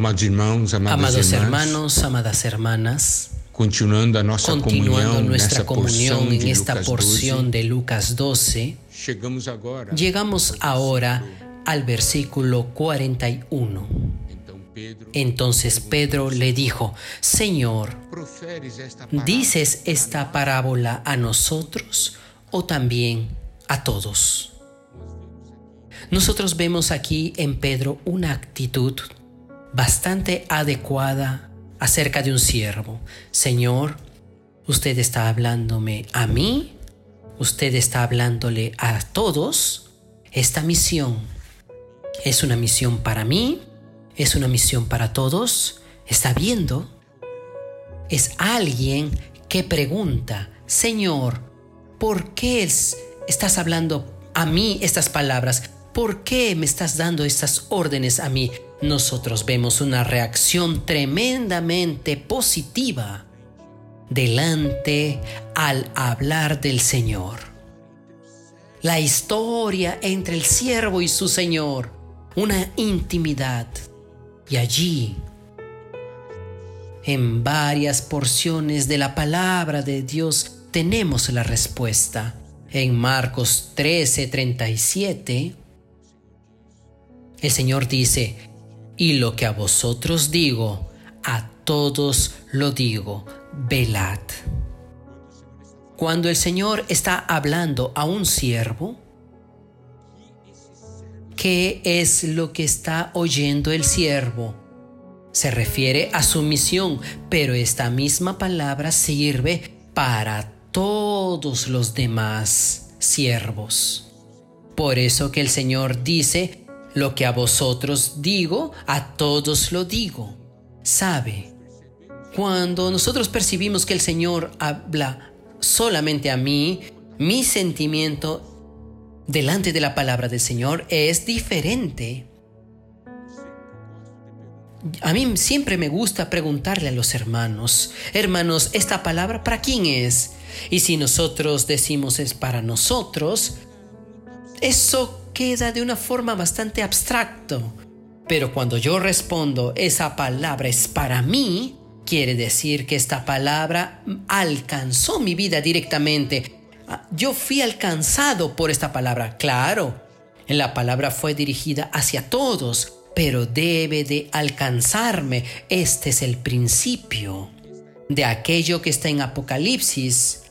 Amados irmãos, amadas Amados irmãs, hermanos, amadas hermanas, continuando a nossa continuando comunhão nuestra comunión en esta Lucas porción 12, de Lucas 12, chegamos agora. llegamos ahora al versículo 41. Então Pedro, Entonces Pedro le dijo, Señor, ¿dices esta parábola a nosotros o también a todos? Nosotros vemos aquí en Pedro una actitud bastante adecuada acerca de un siervo. Señor, usted está hablándome a mí, usted está hablándole a todos. Esta misión es una misión para mí, es una misión para todos. ¿Está viendo? es alguien que pregunta, Señor, ¿por qué es- estás hablando a mí estas palabras? ¿Por qué me estás dando estas órdenes a mí? Nosotros vemos una reacción tremendamente positiva delante al hablar del Señor. La historia entre el siervo y su Señor, una intimidad. Y allí en varias porciones de la palabra de Dios tenemos la respuesta. En Marcos 13:37, el Señor dice, y lo que a vosotros digo, a todos lo digo, velad. Cuando el Señor está hablando a un siervo, ¿qué es lo que está oyendo el siervo? se refiere a su misión, pero esta misma palabra sirve para todos los demás siervos. Por eso que el Señor dice, lo que a vosotros digo, a todos lo digo. ¿Sabe? Cuando nosotros percibimos que el Señor habla solamente a mí, mi sentimiento delante de la palabra del Señor es diferente. A mí siempre me gusta preguntarle a los hermanos, hermanos, ¿esta palabra para quién es? Y si nosotros decimos es para nosotros, eso queda de una forma bastante abstracto. Pero cuando yo respondo, esa palabra es para mí, quiere decir que esta palabra alcanzó mi vida directamente. Ah, Yo fui alcanzado por esta palabra, claro. La palabra fue dirigida hacia todos, pero debe de alcanzarme. Este es el principio de aquello que está en Apocalipsis,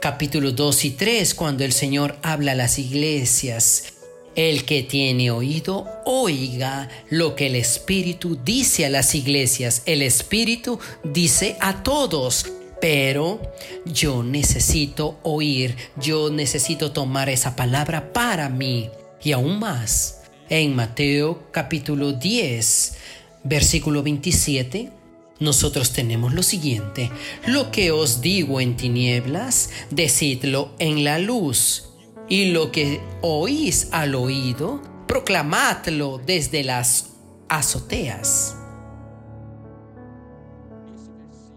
capítulo 2 y 3, cuando el Señor habla a las iglesias. El que tiene oído, oiga lo que el Espíritu dice a las iglesias. El Espíritu dice a todos. Pero yo necesito oír, yo necesito tomar esa palabra para mí. Y aún más, en Mateo capítulo 10, versículo 27, nosotros tenemos lo siguiente, lo que os digo en tinieblas, decidlo en la luz, y lo que oís al oído, proclamadlo desde las azoteas.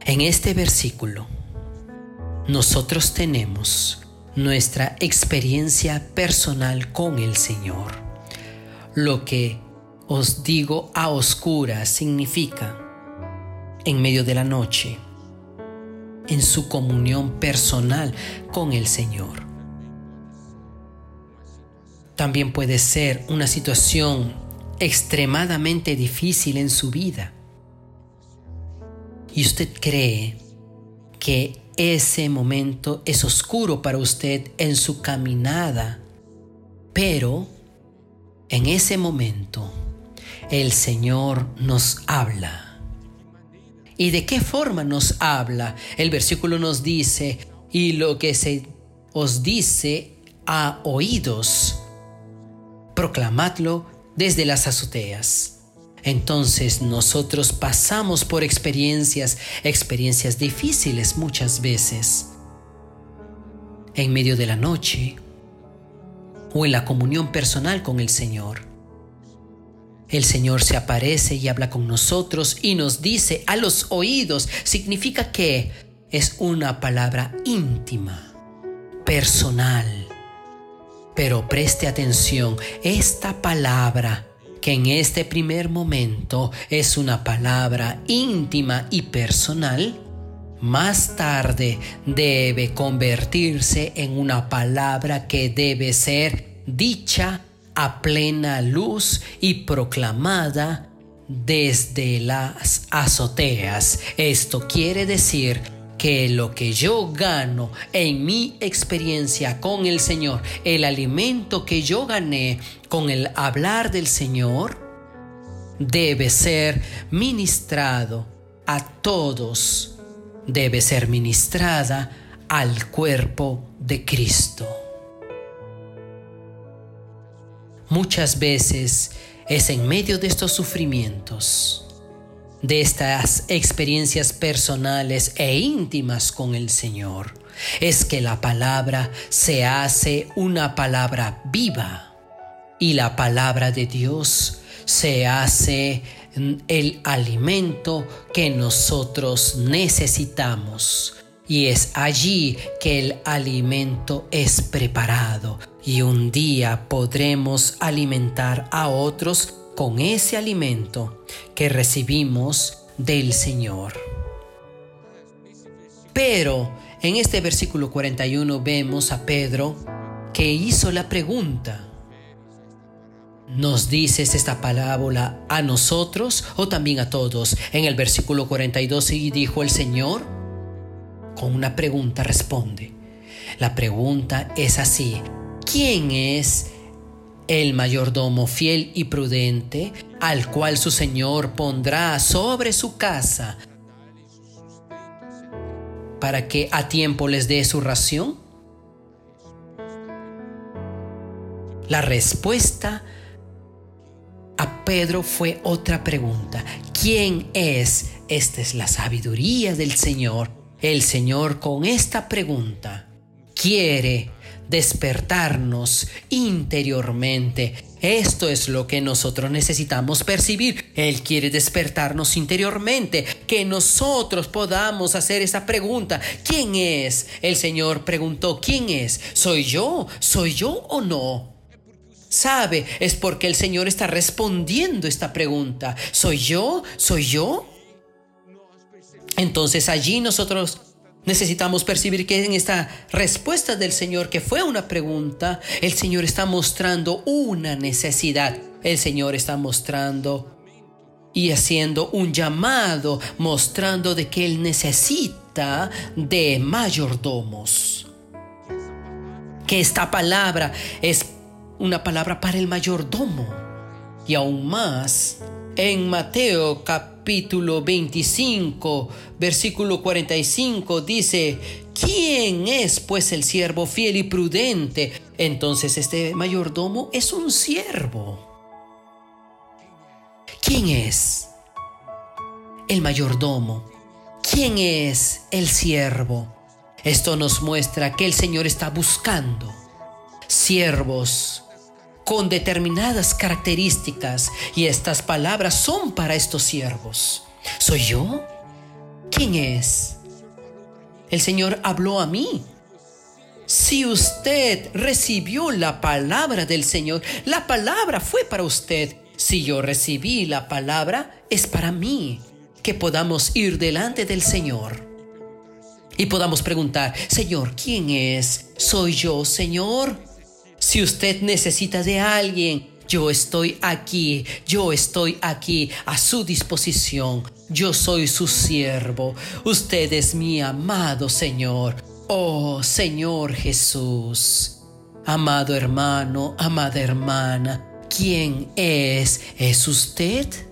En este versículo, nosotros tenemos nuestra experiencia personal con el Señor. Lo que os digo a oscuras significa en medio de la noche, en su comunión personal con el Señor. También puede ser una situación extremadamente difícil en su vida. Y usted cree que ese momento es oscuro para usted en su caminada, pero en ese momento el Señor nos habla. ¿Y de qué forma nos habla? El versículo nos dice, y lo que se os dice a oídos, proclamadlo desde las azoteas. Entonces nosotros pasamos por experiencias, experiencias difíciles muchas veces. En medio de la noche o en la comunión personal con el Señor. El Señor se aparece y habla con nosotros y nos dice a los oídos. Significa que es una palabra íntima, personal. Pero preste atención, esta palabra que en este primer momento es una palabra íntima y personal, más tarde debe convertirse en una palabra que debe ser dicha a plena luz y proclamada desde las azoteas. Esto quiere decir que lo que yo gano en mi experiencia con el Señor, el alimento que yo gané con el hablar del Señor, debe ser ministrado a todos, debe ser ministrada al cuerpo de Cristo. Muchas veces es en medio de estos sufrimientos, de estas experiencias personales e íntimas con el Señor, es que la palabra se hace una palabra viva y la palabra de Dios se hace el alimento que nosotros necesitamos. Y es allí que el alimento es preparado y un día podremos alimentar a otros con ese alimento que recibimos del Señor. Pero en este versículo 41 vemos a Pedro que hizo la pregunta. ¿Nos dices esta parábola a nosotros o también a todos? En el versículo 42 y dijo el Señor, con una pregunta responde. La pregunta es así, ¿Quién es el mayordomo fiel y prudente al cual su Señor pondrá sobre su casa para que a tiempo les dé su ración? La respuesta a Pedro fue otra pregunta. ¿Quién es? Esta es la sabiduría del Señor. El Señor con esta pregunta quiere despertarnos interiormente. Esto es lo que nosotros necesitamos percibir. Él quiere despertarnos interiormente, que nosotros podamos hacer esa pregunta. ¿Quién es? El Señor preguntó, ¿quién es? ¿Soy yo? ¿Soy yo o no? ¿Sabe? Es porque el Señor está respondiendo esta pregunta. ¿Soy yo? ¿Soy yo? Entonces allí nosotros Necesitamos percibir que en esta respuesta del Señor, que fue una pregunta, el Señor está mostrando una necesidad. El Señor está mostrando y haciendo un llamado, mostrando de que Él necesita de mayordomos. Que esta palabra es una palabra para el mayordomo. Y aún más, en Mateo capítulo 25, versículo 45 dice, ¿quién es pues el siervo fiel y prudente? Entonces este mayordomo es un siervo. ¿Quién es el mayordomo? ¿Quién es el siervo? Esto nos muestra que el Señor está buscando siervos con determinadas características y estas palabras son para estos siervos. ¿Soy yo? ¿Quién es? El Señor habló a mí. Si usted recibió la palabra del Señor, la palabra fue para usted. Si yo recibí la palabra, es para mí. Que podamos ir delante del Señor y podamos preguntar, Señor, ¿quién es? ¿Soy yo, Señor? Si usted necesita de alguien, yo estoy aquí, yo estoy aquí a su disposición. Yo soy su siervo. Usted es mi amado Señor. Oh Señor Jesús. Amado hermano, amada hermana, ¿quién es? ¿Es usted?